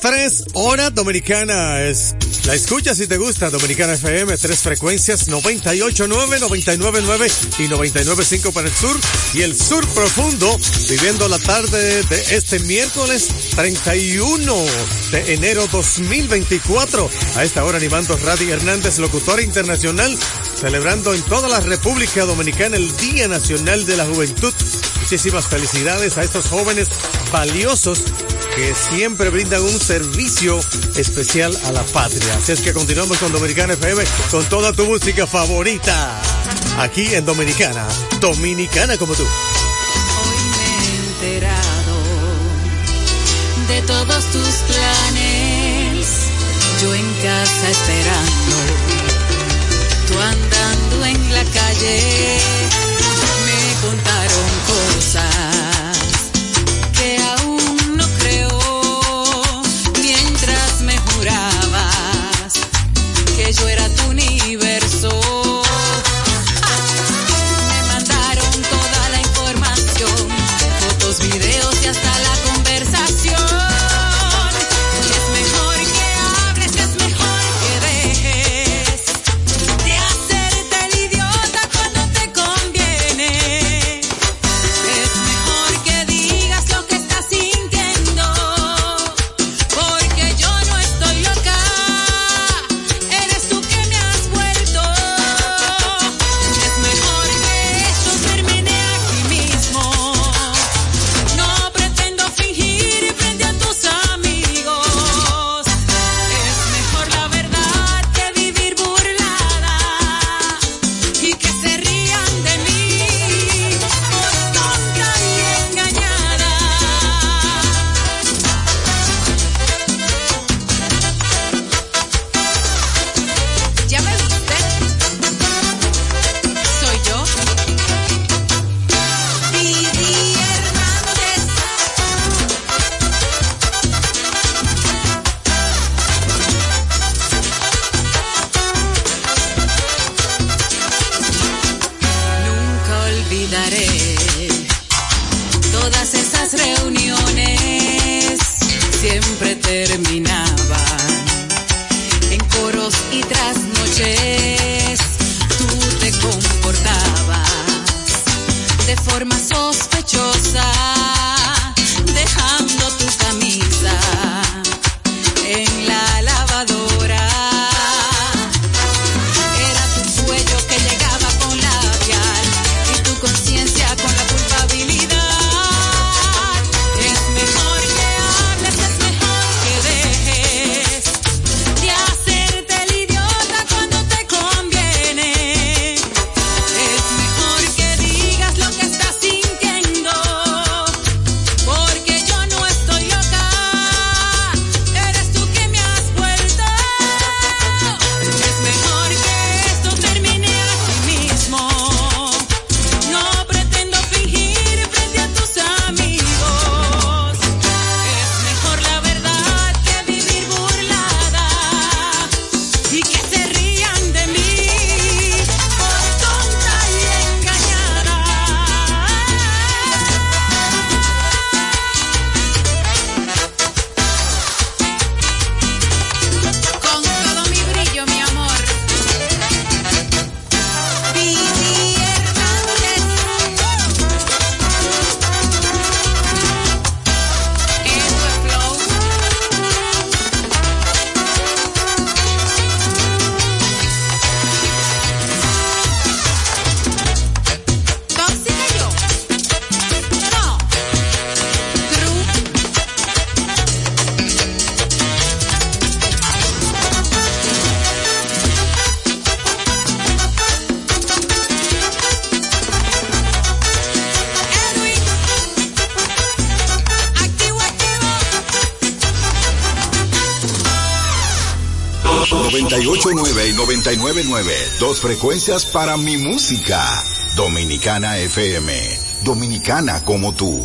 3, hora dominicana. Es, la escucha si te gusta, Dominicana FM, tres frecuencias, 98.9, 99.9 y 99.5 para el sur y el sur profundo, viviendo la tarde de este miércoles 31 de enero 2024. A esta hora animando Radi Hernández, locutora internacional celebrando en toda la República Dominicana el Día Nacional de la Juventud. Muchísimas felicidades a estos jóvenes valiosos que siempre brindan un servicio especial a la patria. Así es que continuamos con Dominicana FM con toda tu música favorita. Aquí en Dominicana, Dominicana como tú. Hoy me he enterado de todos tus planes. Yo en casa esperando, la calle. 99.9. Dos frecuencias para mi música. Dominicana FM. Dominicana como tú.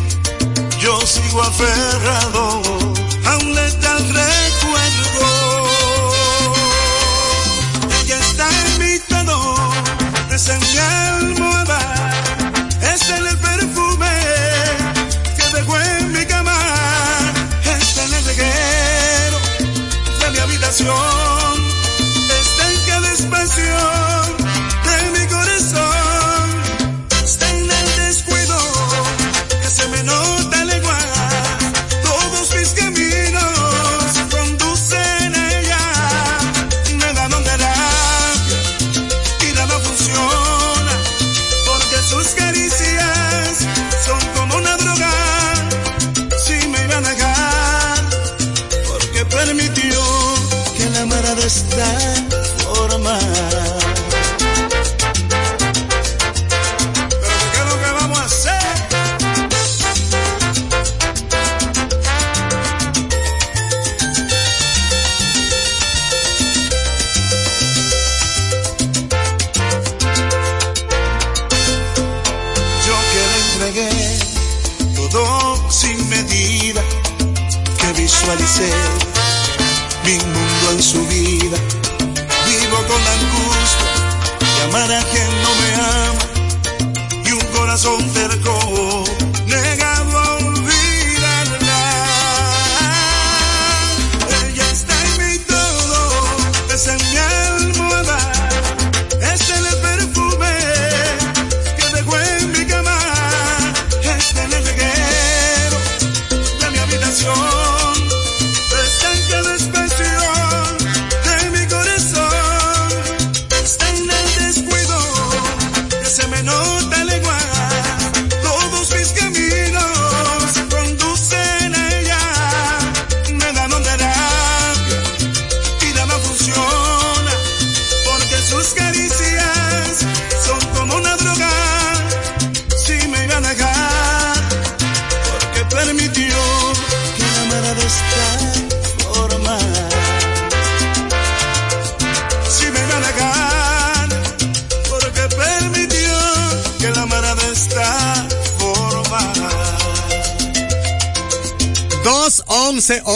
yo sigo aferrado a un letal recuerdo. Ella está en mi todo, es en mi almohada, es en el perfume que dejó en mi cama, es en el reguero de mi habitación,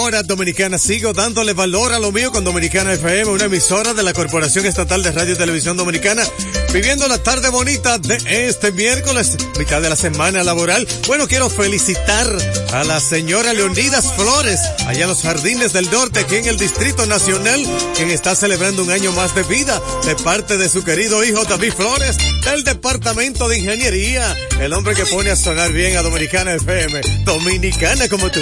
once horas dominicanas. Sigo dándole valor a lo mío con Dominicana FM, una emisora de la Corporación Estatal de Radio y Televisión Dominicana. Viviendo la tarde bonita de este miércoles, mitad de la semana laboral. Bueno, quiero felicitar a la señora Leonidas Flores, allá en los Jardines del Norte, aquí en el Distrito Nacional, quien está celebrando un año más de vida de parte de su querido hijo David Flores, del Departamento de Ingeniería, el hombre que pone a sonar bien a Dominicana FM, Dominicana como tú.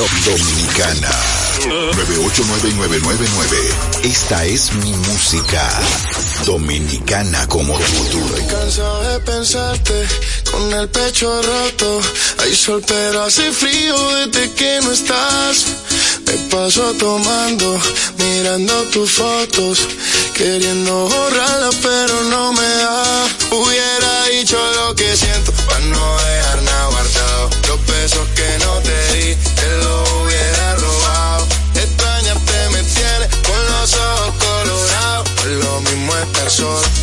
Dominicana. 9899999. Esta es mi música. Dominicana como tú. Estoy cansado de pensarte con el pecho roto. Hay sol pero hace frío desde que no estás. Me paso tomando, mirando tus fotos, queriendo borrarlas pero no me da. Hubiera dicho lo que siento para no dejar nada guardado. Los besos que no te di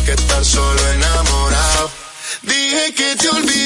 que estar solo enamorado. Dije que te olvidé.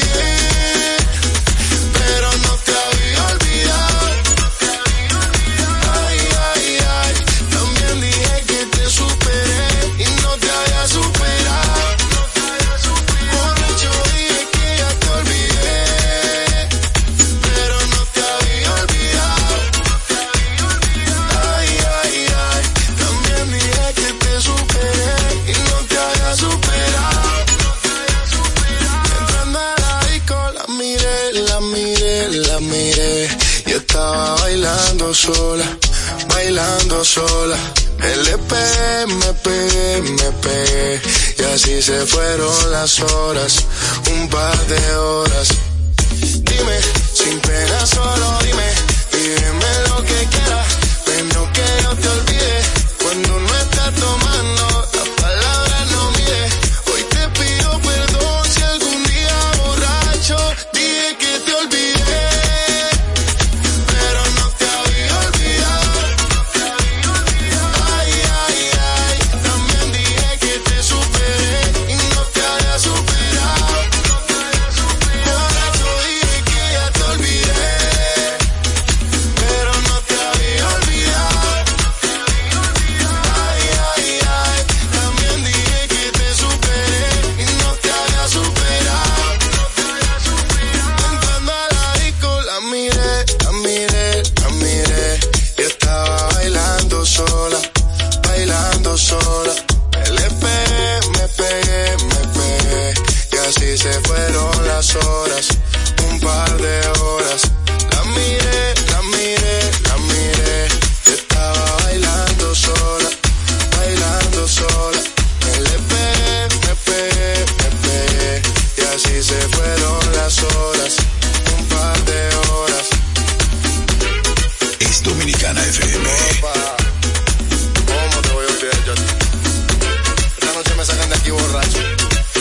borracho.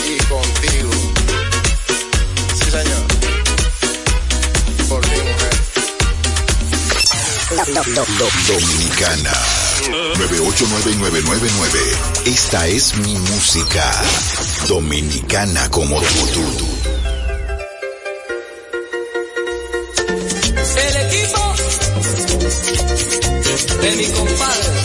Y contigo. Sí, señor. Por ti, mujer. Dominicana. 9899999. Esta es mi música. Dominicana como tú. tú. de mi compadre.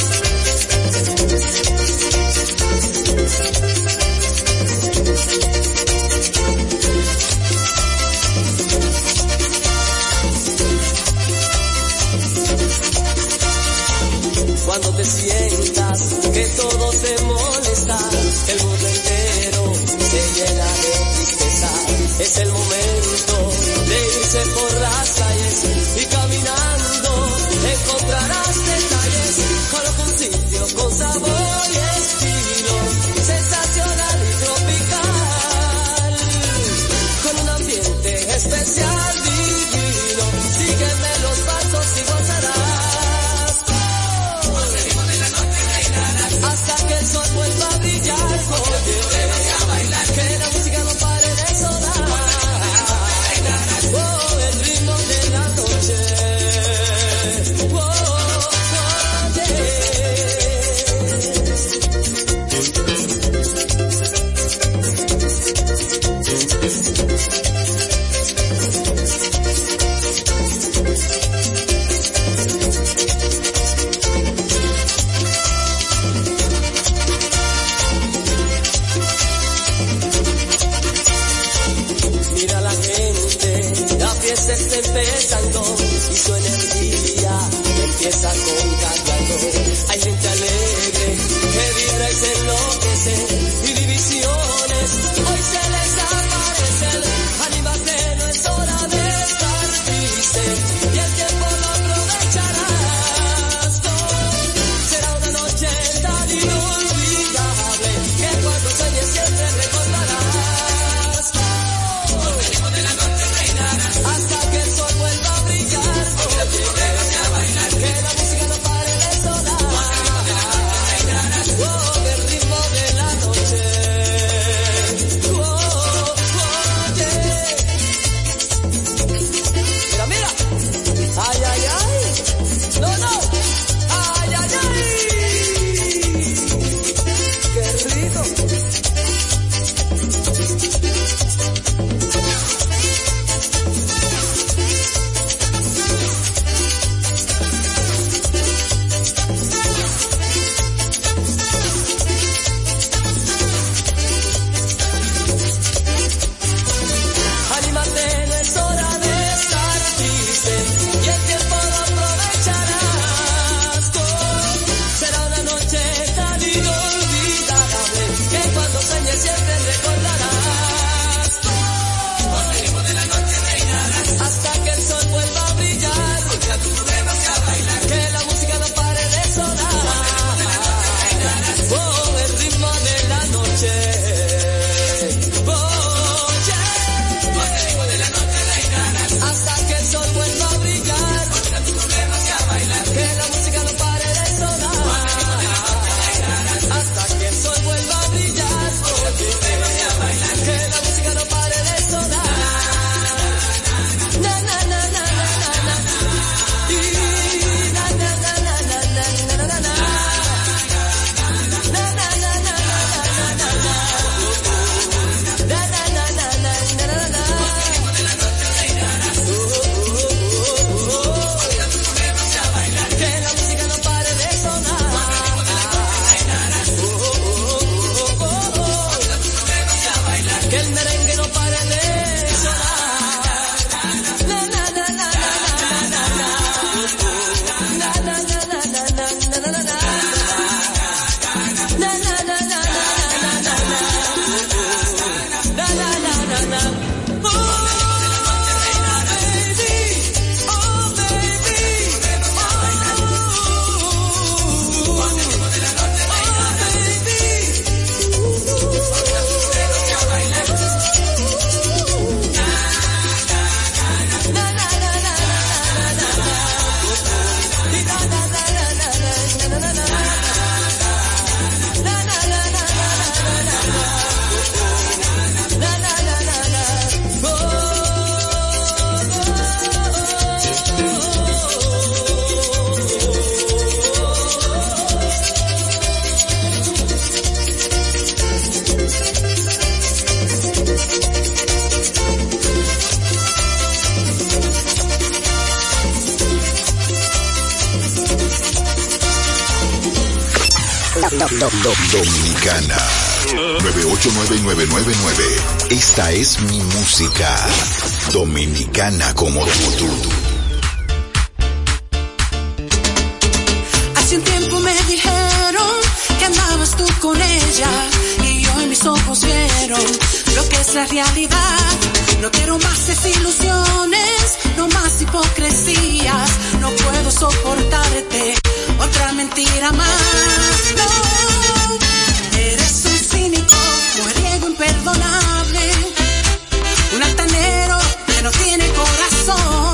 989999. Esta es mi música. Dominicana como tú. Hace un tiempo me dijeron que andabas tú con ella y yo en mis ojos vieron lo que es la realidad. No quiero más desilusiones, no más hipocresías. No puedo soportarte otra mentira más. No, eres imperdonable, un altanero que no tiene corazón,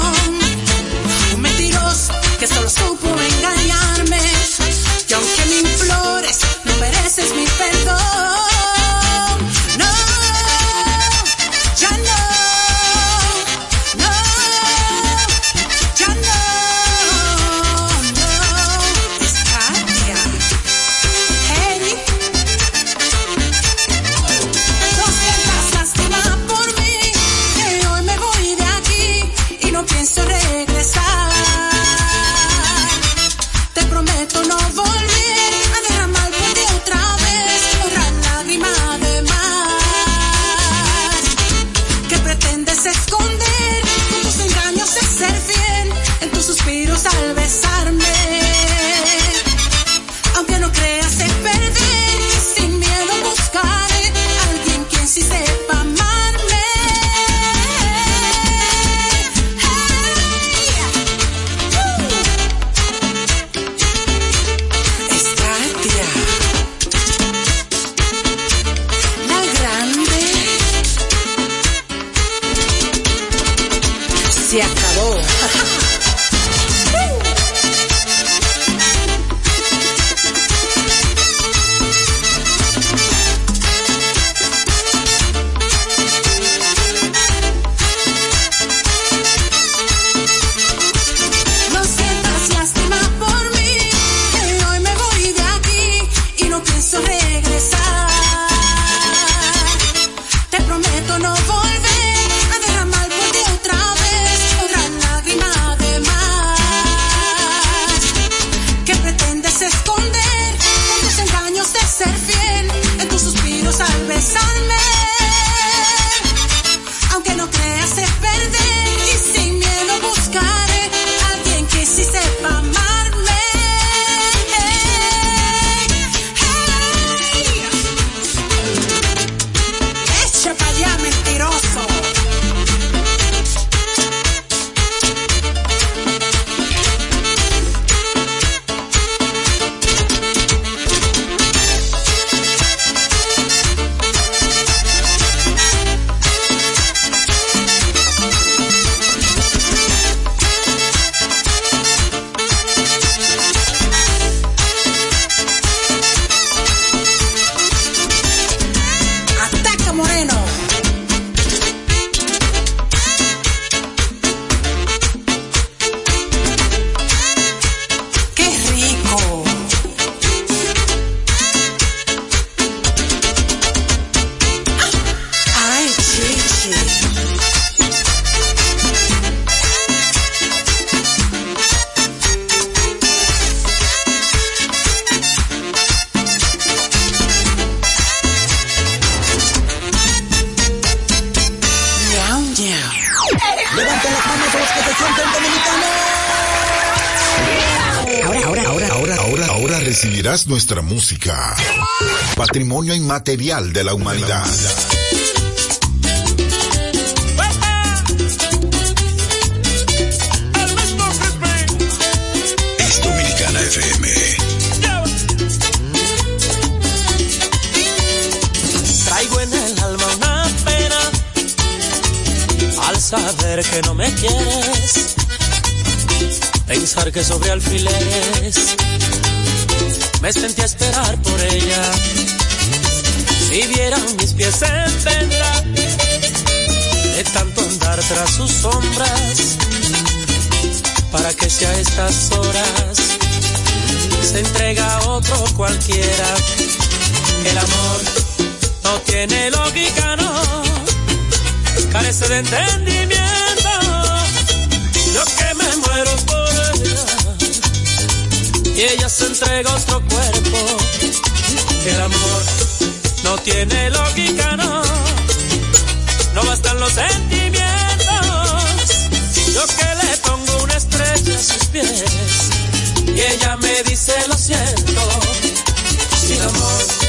prometo no volver música. Patrimonio inmaterial de la humanidad. Es Dominicana FM. Traigo en el alma una pena al saber que no me quieres. Pensar que sobre alfileres me sentí a esperar por ella. Si vieran mis pies en venda de tanto andar tras sus sombras, para que sea a estas horas se entrega a otro cualquiera. El amor no tiene lógica, no, carece de entendimiento. Ella se entrega a otro cuerpo. El amor no tiene lógica, no. No bastan los sentimientos. Yo que le pongo una estrella a sus pies y ella me dice lo siento. Sin amor.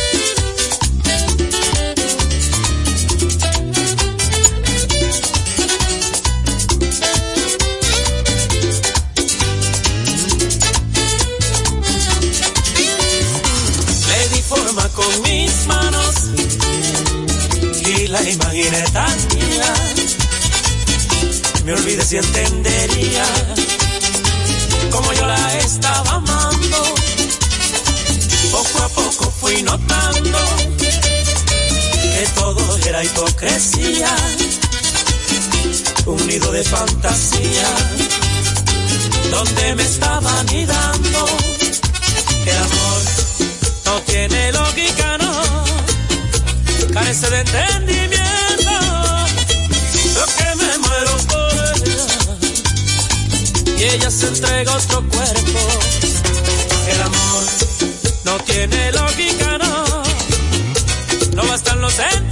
Mía. Me olvidé si entendería como yo la estaba amando. Poco a poco fui notando que todo era hipocresía, un nido de fantasía, donde me estaba anidando. El amor no tiene lógica, no, carece de entendimiento. Ella se entrega a otro cuerpo. El amor no tiene lógica, no, no bastan los sentimientos.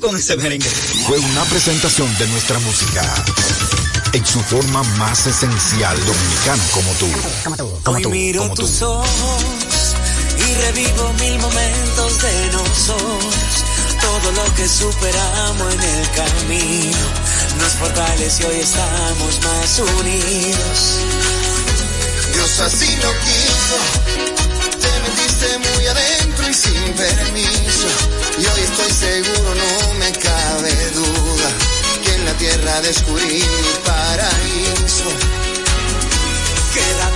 Con ese merengue. Fue una presentación de nuestra música en su forma más esencial dominicana como tú. Hoy miro tus ojos y revivo mil momentos de nosotros. Todo lo que superamos en el camino nos fortalece y hoy estamos más unidos. Dios así lo quiso. Te metiste muy adentro y sin permiso. Y hoy estoy seguro, no me cabe duda, que en la tierra descubrí mi paraíso. Queda